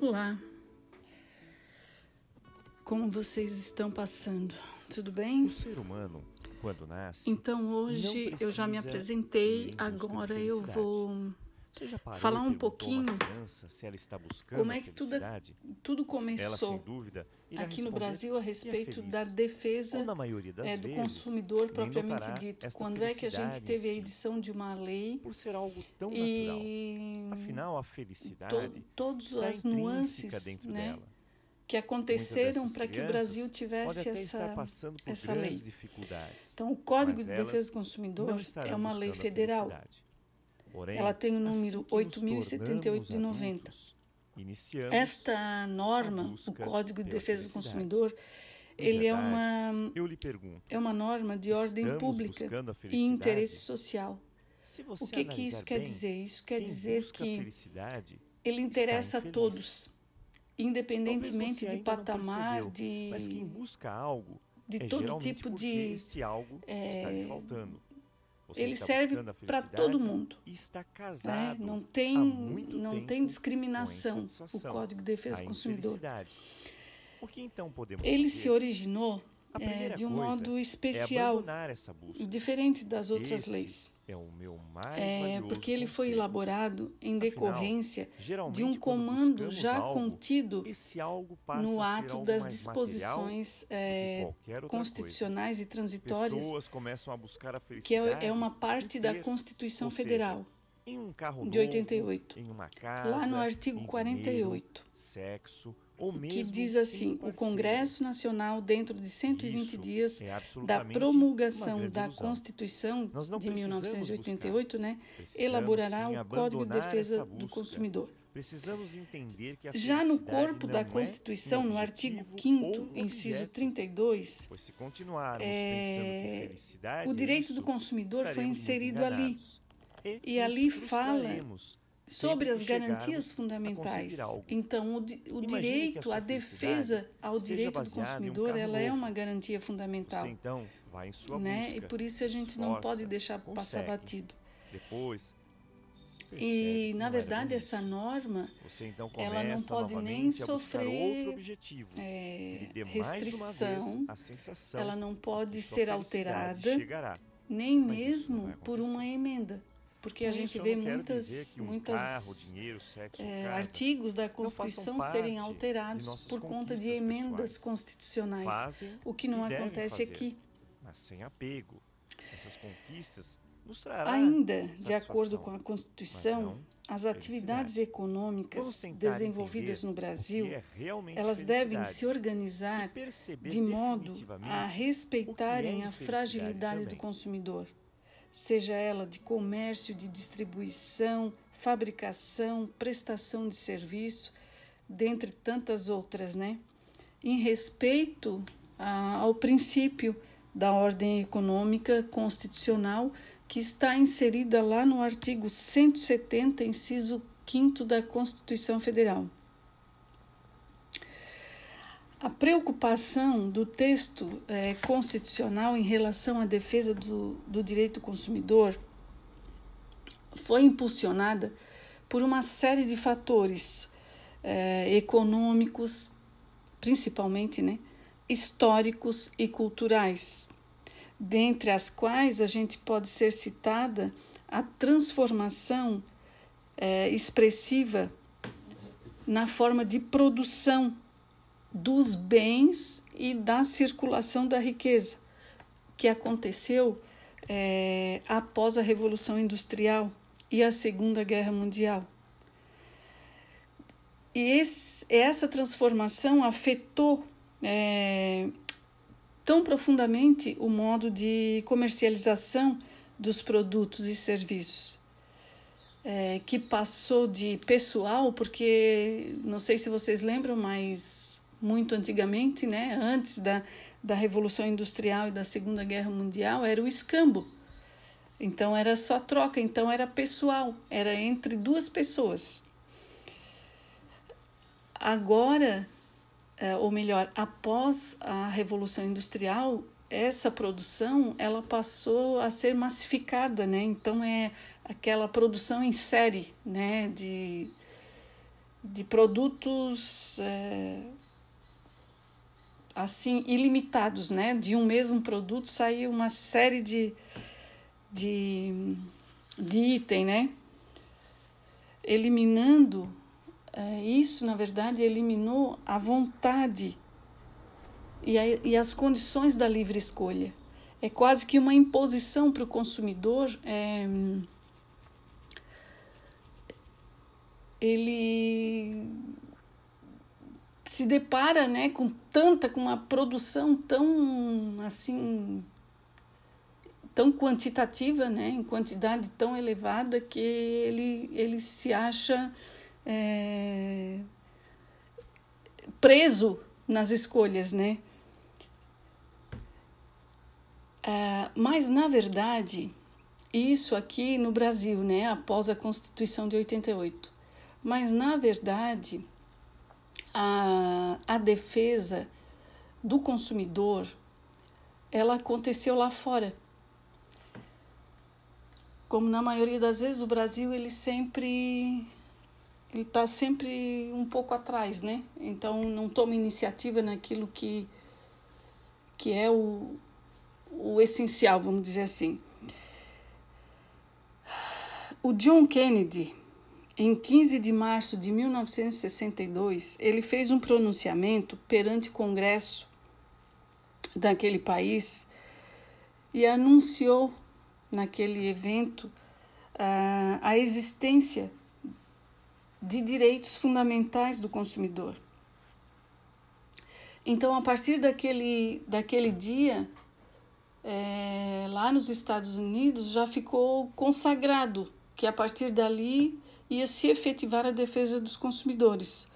Olá. Como vocês estão passando? Tudo bem? O ser humano, quando nasce. Então hoje eu já me apresentei, agora eu vou falar um pouquinho criança, como é que tudo, tudo começou ela, sem dúvida, aqui no Brasil a respeito é da defesa é, do consumidor propriamente dito. Quando é que a gente teve a edição de uma lei por ser algo tão e natural. Afinal, a felicidade to, todas as nuances dentro né, dela. que aconteceram para que o Brasil tivesse essa, essa lei. Dificuldades, então, o Código de Defesa do Consumidor é uma lei federal. Porém, Ela tem o número assim 8.078 de 90. Esta norma, o Código de Defesa do Consumidor, ele é uma, é uma norma de ordem pública e interesse social. O que, que isso bem, quer dizer? Isso quer dizer que ele interessa a todos, independentemente de patamar, percebeu, de, mas quem busca algo de é todo tipo de. algo é, está lhe faltando. Você ele serve para todo mundo. Né? Não tem, não tem discriminação o Código de Defesa do Consumidor. então Ele fazer? se originou é, de um modo é especial, busca. diferente das outras Esse leis. É o meu mais É, porque ele foi conselho. elaborado em decorrência Geralmente, de um comando já algo, contido no ato das disposições é, constitucionais e coisa. transitórias, buscar a que é, é uma parte da Constituição seja, Federal, um de novo, 88. em uma casa, lá no artigo em 48. dinheiro, sexo, que diz assim: o. Congresso Nacional, dentro de 120 Isso dias é da promulgação da. Constituição de precisamos 1988, né, elaborará o Código de Defesa do. Consumidor. Precisamos entender que a Já no corpo da é Constituição, um no artigo objetivo 5 ou um inciso objeto, 32, Pois se continuarmos É, o é direito do consumidor foi inserido ali. E, E ali fala sobre as garantias fundamentais. Então, o, di- o direito à defesa ao direito do um consumidor, ela é novo. uma garantia fundamental. Você então vai em sua né? busca, E por isso a gente não esforça, pode deixar passar consegue. batido. Depois, E, na não verdade, essa norma Você então ela não pode nem sofrer, outro objetivo. é, restrição, ela não de pode ser alterada, nem não mesmo por uma emenda. Porque a gente isso, eu vê muitas, um muitas carro, dinheiro, sexo, é, casa artigos da Constituição serem alterados por conta de emendas pessoais. constitucionais, fazem o que não acontece fazer, aqui. mas sem apego. Essas conquistas Ainda, de acordo com a Constituição, as atividades econômicas desenvolvidas no que Brasil, é elas devem se organizar de modo a respeitarem a infelicidade fragilidade do também. consumidor, seja ela de comércio, de distribuição, fabricação, prestação de serviço, dentre tantas outras, né? Em respeito a- ao princípio da ordem econômica constitucional que está inserida lá no artigo 170, inciso 5 da Constituição Federal. A preocupação do texto eh, constitucional em relação à defesa do, do direito do consumidor foi impulsionada por uma série de fatores eh, econômicos, principalmente, né, históricos e culturais, dentre as quais a gente pode ser citada a transformação eh, expressiva na forma de produção dos bens e da circulação da riqueza, que aconteceu eh, após a Revolução Industrial e a Segunda Guerra Mundial. E esse, essa transformação afetou eh, tão profundamente o modo de comercialização dos produtos e serviços. É, que passou de pessoal, porque não sei se vocês lembram, mas muito antigamente, né, antes da, da Revolução Industrial e da Segunda Guerra Mundial, era o escambo. Então era só troca, então era pessoal, era entre duas pessoas. Agora, é, ou melhor, após a Revolução Industrial, essa produção ela passou a ser massificada, né? Então é aquela produção em série, né? De de produtos é, assim ilimitados, né? De um mesmo produto sair uma série de, de, de item, né? Eliminando é, isso, na verdade, eliminou a vontade e, a, e as condições da livre escolha. É quase que uma imposição para o consumidor. É, ele se depara né, com tanta, com uma produção tão assim tão quantitativa, né, em quantidade tão elevada que ele, ele se acha é, preso nas escolhas, né? É, mas na verdade isso aqui no Brasil, né, após a Constituição de 88. Mas na verdade a, a defesa do consumidor ela aconteceu lá fora. Como na maioria das vezes o Brasil ele sempre ele está sempre um pouco atrás, né? Então não toma iniciativa naquilo que que é o, o essencial, vamos dizer assim. O John Kennedy em 15 de março de 1962, ele fez um pronunciamento perante o Congresso daquele país e anunciou naquele evento uh, a existência de direitos fundamentais do consumidor. Então, a partir daquele, daquele dia, é, lá nos Estados Unidos, já ficou consagrado que a partir dali ia se efetivar a defesa dos consumidores.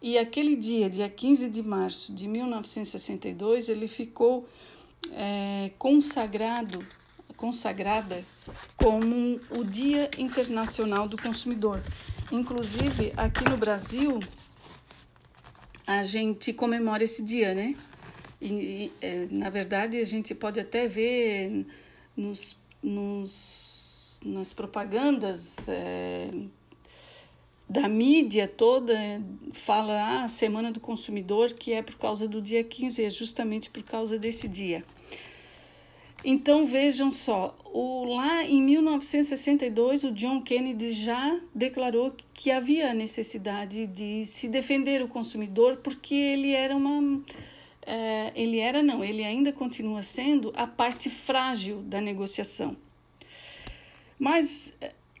E aquele dia, dia 15 de março de 1962, ele ficou é, consagrado, consagrada como o Dia Internacional do Consumidor. Inclusive, aqui no Brasil, a gente comemora esse dia, né? E, e é, na verdade, a gente pode até ver nos, nos nas propagandas é, da mídia toda fala ah, a Semana do Consumidor, que é por causa do dia 15, é justamente por causa desse dia. Então vejam só, o, lá em 1962 o John Kennedy já declarou que havia necessidade de se defender o consumidor porque ele era uma é, ele era não, ele ainda continua sendo a parte frágil da negociação. Mas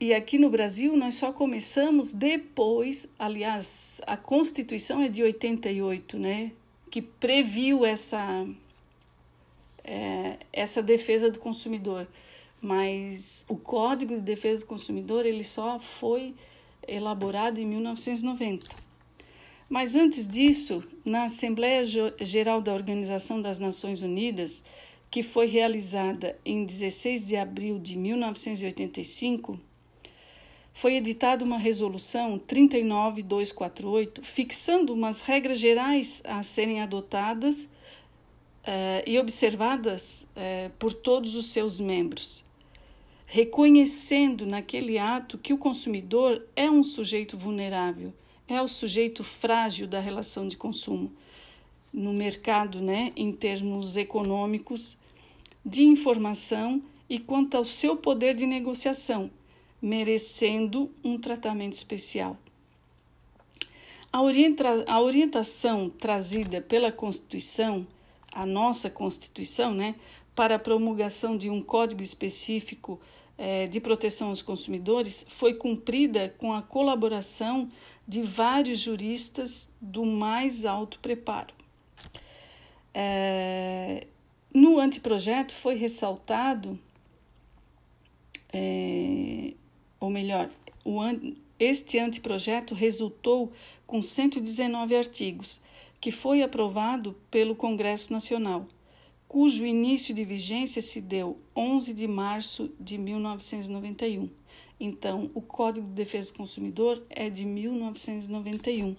e aqui no Brasil nós só começamos depois, aliás, a Constituição é de 88, né? Que previu essa, é, essa defesa do consumidor. Mas o Código de Defesa do Consumidor ele só foi elaborado em 1990. Mas antes disso, na Assembleia Geral da Organização das Nações Unidas, que foi realizada em 16 de abril de 1985, foi editada uma resolução 39248 fixando umas regras gerais a serem adotadas uh, e observadas uh, por todos os seus membros, reconhecendo naquele ato que o consumidor é um sujeito vulnerável, é o sujeito frágil da relação de consumo no mercado, né, em termos econômicos, de informação e quanto ao seu poder de negociação merecendo um tratamento especial. A, orienta a orientação trazida pela Constituição, a nossa Constituição, né, para a promulgação de um código específico eh, de proteção aos consumidores foi cumprida com a colaboração de vários juristas do mais alto preparo. Eh, no anteprojeto foi ressaltado eh, ou melhor, o, este anteprojeto resultou com 119 artigos, que foi aprovado pelo Congresso Nacional, cujo início de vigência se deu 11 de março de 1991. Então, o Código de Defesa do Consumidor é de 1991.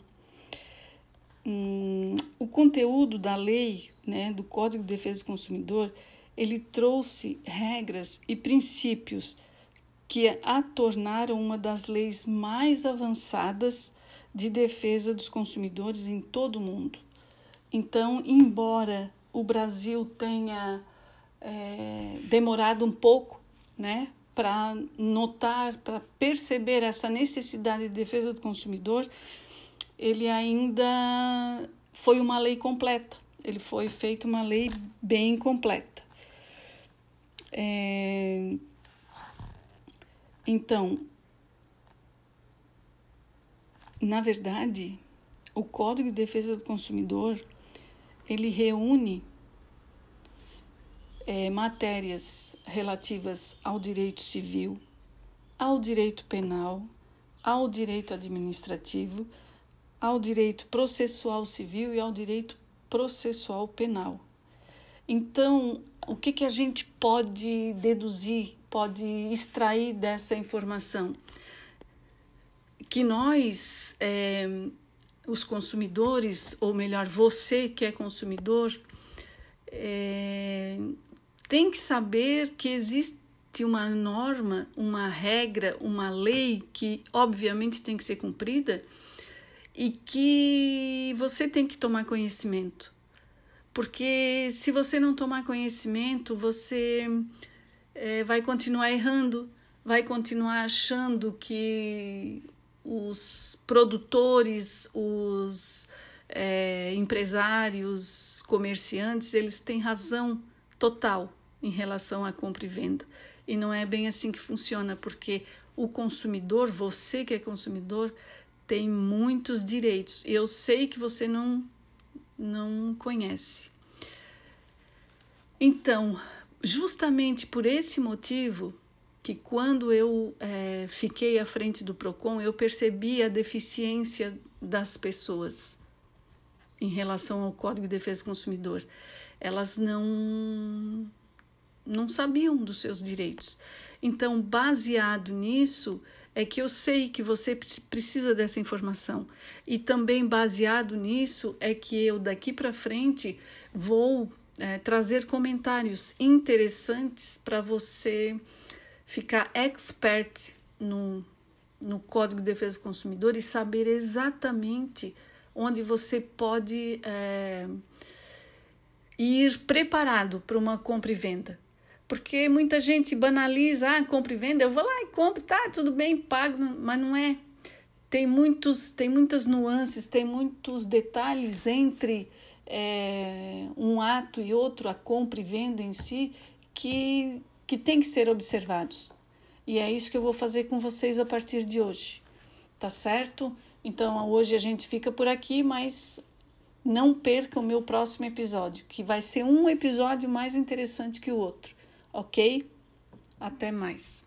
Hum, o conteúdo da lei, né, do Código de Defesa do Consumidor, ele trouxe regras e princípios que a tornaram uma das leis mais avançadas de defesa dos consumidores em todo o mundo. Então, embora o Brasil tenha é, demorado um pouco né, para notar, para perceber essa necessidade de defesa do consumidor, ele ainda foi uma lei completa. Ele foi feito uma lei bem completa. É... Então, na verdade, o Código de Defesa do Consumidor ele reúne é, matérias relativas ao direito civil, ao direito penal, ao direito administrativo, ao direito processual civil e ao direito processual penal. Então, o que, que a gente pode deduzir, pode extrair dessa informação? Que nós, é, os consumidores, ou melhor, você que é consumidor, é, tem que saber que existe uma norma, uma regra, uma lei que obviamente tem que ser cumprida e que você tem que tomar conhecimento. Porque se você não tomar conhecimento, você é, vai continuar errando, vai continuar achando que os produtores, os é, empresários, comerciantes, eles têm razão total em relação à compra e venda. E não é bem assim que funciona, porque o consumidor, você que é consumidor, tem muitos direitos. E eu sei que você não não conhece. Então, justamente por esse motivo, que quando eu é, fiquei à frente do PROCON, eu percebi a deficiência das pessoas em relação ao Código de Defesa do Consumidor. Elas não, não sabiam dos seus direitos. Então, baseado nisso, é que eu sei que você precisa dessa informação. E também baseado nisso é que eu daqui para frente vou é, trazer comentários interessantes para você ficar expert no, no Código de Defesa do Consumidor e saber exatamente onde você pode é, ir preparado para uma compra e venda. Porque muita gente banaliza, ah, compra e venda, eu vou lá e compro, tá, tudo bem, pago, mas não é. Tem, muitos, tem muitas nuances, tem muitos detalhes entre é, um ato e outro, a compra e venda em si, que, que tem que ser observados. E é isso que eu vou fazer com vocês a partir de hoje. Tá certo? Então hoje a gente fica por aqui, mas não perca o meu próximo episódio, que vai ser um episódio mais interessante que o outro ok? Até mais.